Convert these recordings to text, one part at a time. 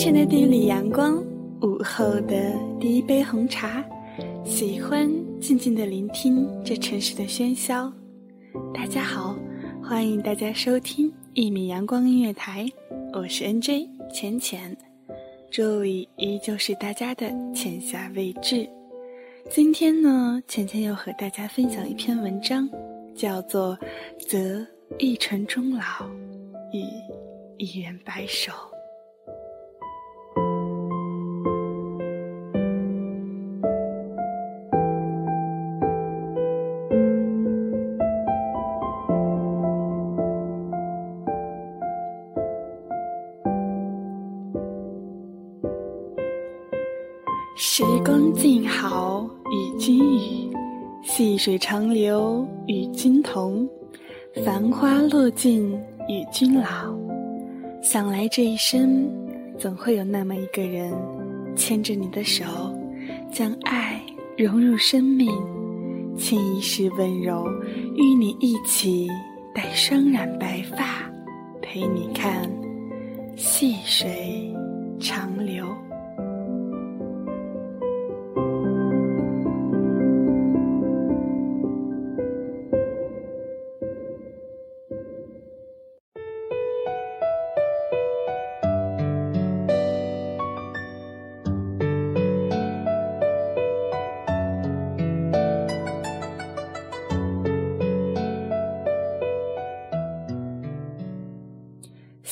晨的第一缕阳光，午后的第一杯红茶，喜欢静静的聆听这城市的喧嚣。大家好，欢迎大家收听一米阳光音乐台，我是 NJ 浅浅，这里依旧是大家的浅夏未至。今天呢，浅浅要和大家分享一篇文章，叫做《择一城终老，与一人白首》。时光静好与君语，细水长流与君同，繁花落尽与君老。想来这一生，总会有那么一个人，牵着你的手，将爱融入生命，倾一世温柔，与你一起待双染白发，陪你看细水长流。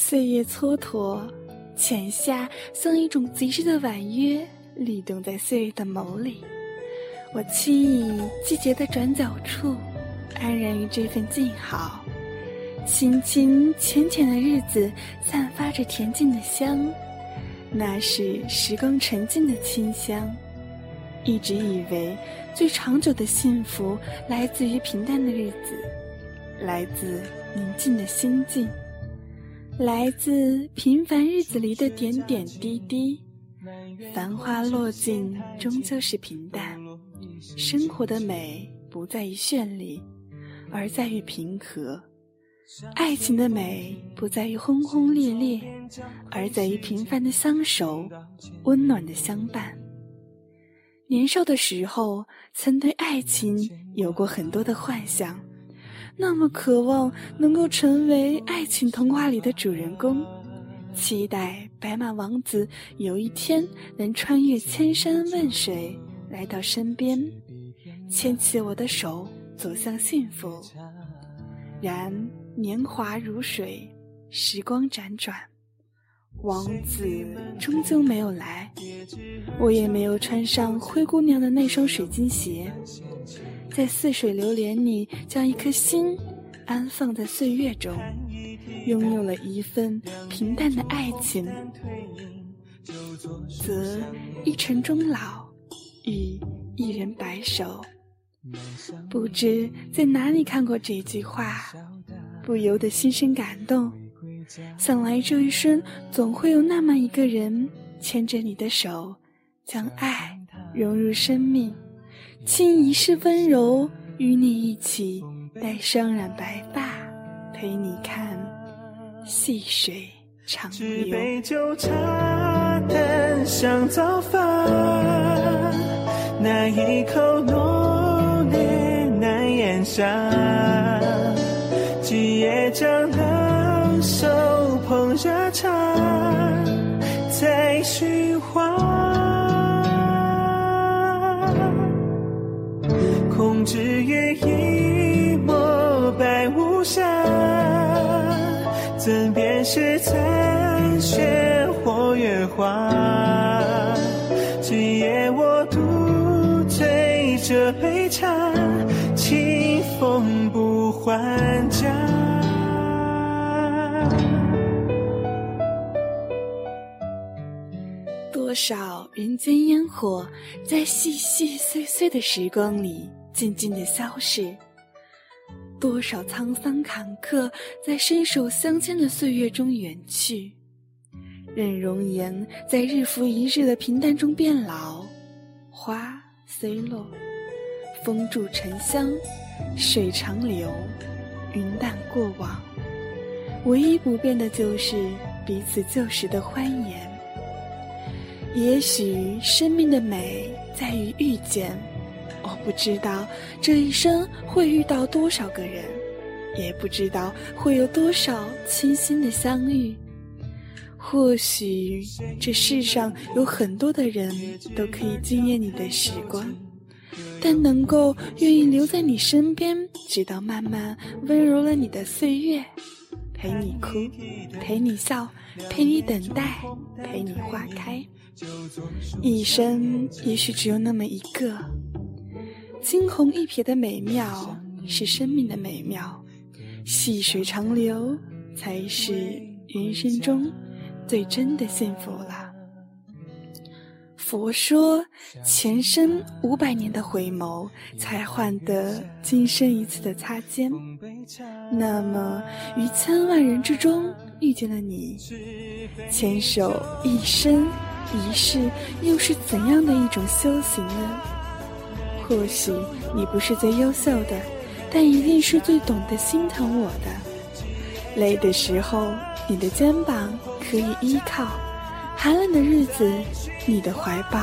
岁月蹉跎，浅夏像一种极致的婉约，律动在岁月的眸里。我轻倚季节的转角处，安然于这份静好。清清浅浅的日子，散发着恬静的香，那是时光沉静的清香。一直以为，最长久的幸福来自于平淡的日子，来自宁静的心境。来自平凡日子里的点点滴滴，繁花落尽终究是平淡。生活的美不在于绚丽，而在于平和；爱情的美不在于轰轰烈烈，而在于平凡的相守，温暖的相伴。年少的时候，曾对爱情有过很多的幻想。那么渴望能够成为爱情童话里的主人公，期待白马王子有一天能穿越千山万水来到身边，牵起我的手走向幸福。然年华如水，时光辗转，王子终究没有来，我也没有穿上灰姑娘的那双水晶鞋。在似水流年里，将一颗心安放在岁月中，拥有了一份平淡的爱情，则一城终老，与一人白首。不知在哪里看过这句话，不由得心生感动。想来这一生，总会有那么一个人，牵着你的手，将爱融入生命。倾一世温柔，与你一起待上染白发，陪你看细水长流。举杯酒茶淡香早饭，那一口浓烈难咽下。今夜将一抹白无瑕，怎辨是残雪或月华？今夜我独醉这杯茶，清风不还家。多少人间烟火，在细细碎碎的时光里渐渐的消逝；多少沧桑坎坷，在伸手相牵的岁月中远去。任容颜在日复一日的平淡中变老，花虽落，风住沉香，水长流，云淡过往。唯一不变的就是彼此旧时的欢颜。也许生命的美在于遇见，我不知道这一生会遇到多少个人，也不知道会有多少倾心的相遇。或许这世上有很多的人都可以惊艳你的时光，但能够愿意留在你身边，直到慢慢温柔了你的岁月，陪你哭，陪你笑，陪你等待，陪你花开。一生也许只有那么一个，惊鸿一瞥的美妙是生命的美妙，细水长流才是人生中最真的幸福了。佛说，前生五百年的回眸，才换得今生一次的擦肩。那么，于千万人之中遇见了你，牵手一生。一世又是怎样的一种修行呢？或许你不是最优秀的，但一定是最懂得心疼我的。累的时候，你的肩膀可以依靠；寒冷的日子，你的怀抱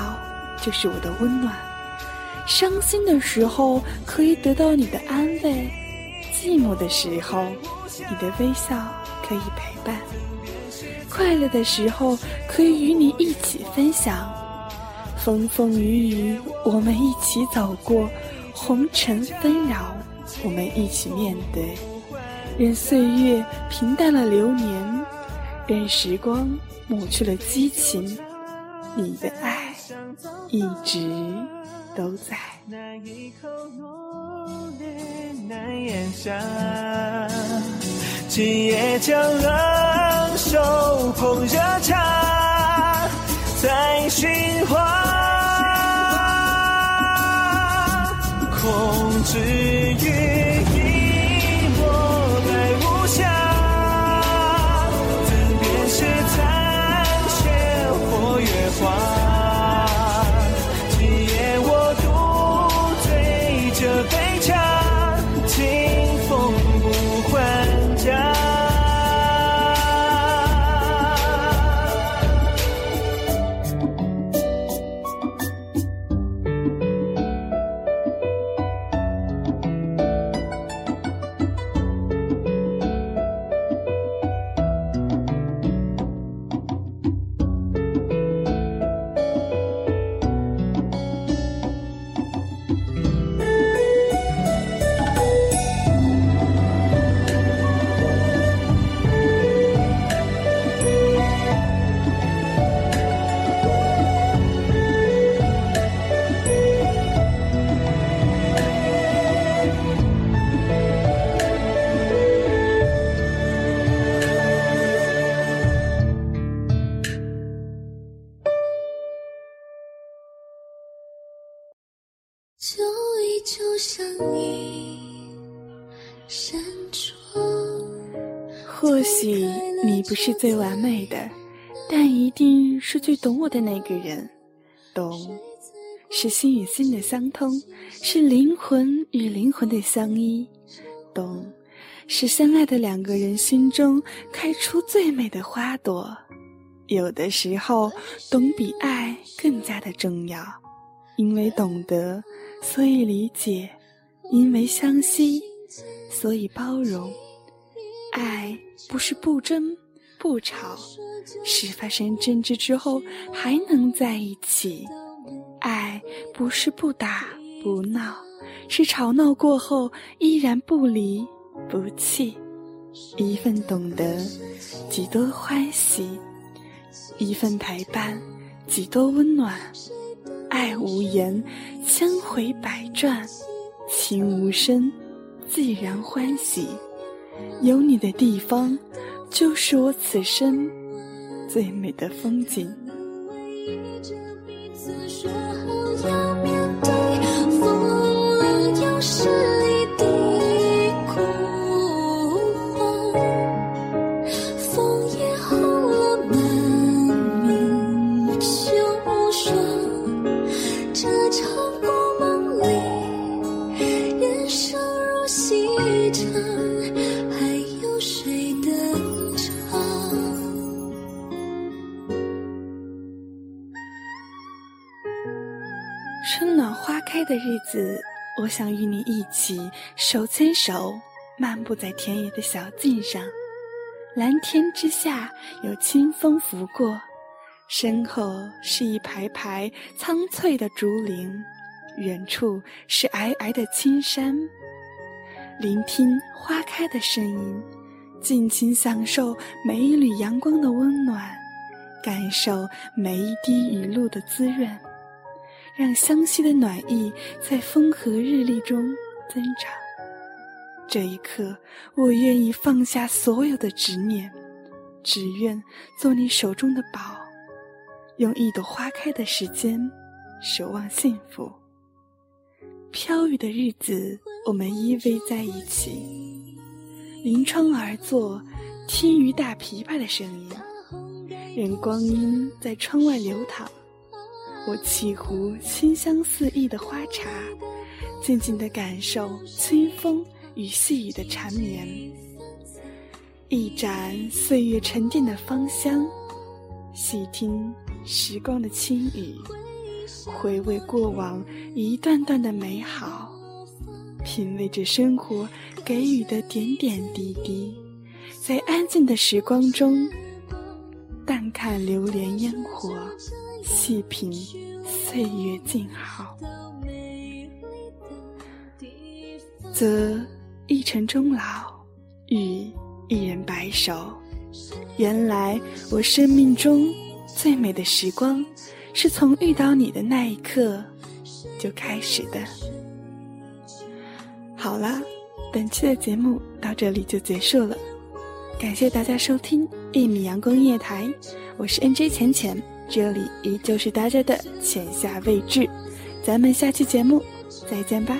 就是我的温暖；伤心的时候，可以得到你的安慰；寂寞的时候，你的微笑可以陪伴。快乐的时候，可以与你一起分享；风风雨雨，我们一起走过；红尘纷扰，我们一起面对。任岁月平淡了流年，任时光抹去了激情，你的爱一直都在。那一口浓烈难咽下，今夜将冷手捧热茶，在寻花，我知忆就像一。或许你不是最完美的，但一定是最懂我的那个人。懂，是心与心的相通，是灵魂与灵魂的相依。懂，是相爱的两个人心中开出最美的花朵。有的时候，懂比爱更加的重要，因为懂得，所以理解；因为相惜，所以包容。爱不是不争，不吵，是发生争执之后还能在一起。爱不是不打不闹，是吵闹过后依然不离不弃。一份懂得，几多欢喜；一份陪伴，几多温暖。爱无言，千回百转；情无声，自然欢喜。有你的地方，就是我此生最美的风景。春手牵手，漫步在田野的小径上。蓝天之下，有清风拂过，身后是一排排苍翠的竹林，远处是皑皑的青山。聆听花开的声音，尽情享受每一缕阳光的温暖，感受每一滴雨露的滋润。让湘西的暖意在风和日丽中增长。这一刻，我愿意放下所有的执念，只愿做你手中的宝，用一朵花开的时间守望幸福。飘雨的日子，我们依偎在一起，临窗而坐，听雨打琵琶的声音，任光阴在窗外流淌。我沏壶清香四溢的花茶，静静的感受清风与细雨的缠绵，一盏岁月沉淀的芳香，细听时光的轻语，回味过往一段段的美好，品味着生活给予的点点滴滴，在安静的时光中，淡看流连烟火。细品岁月静好，则一城终老，与一人白首。原来我生命中最美的时光，是从遇到你的那一刻就开始的。好了，本期的节目到这里就结束了，感谢大家收听一米阳光音乐台，我是 NJ 浅浅。这里依旧是大家的浅夏未至，咱们下期节目再见吧。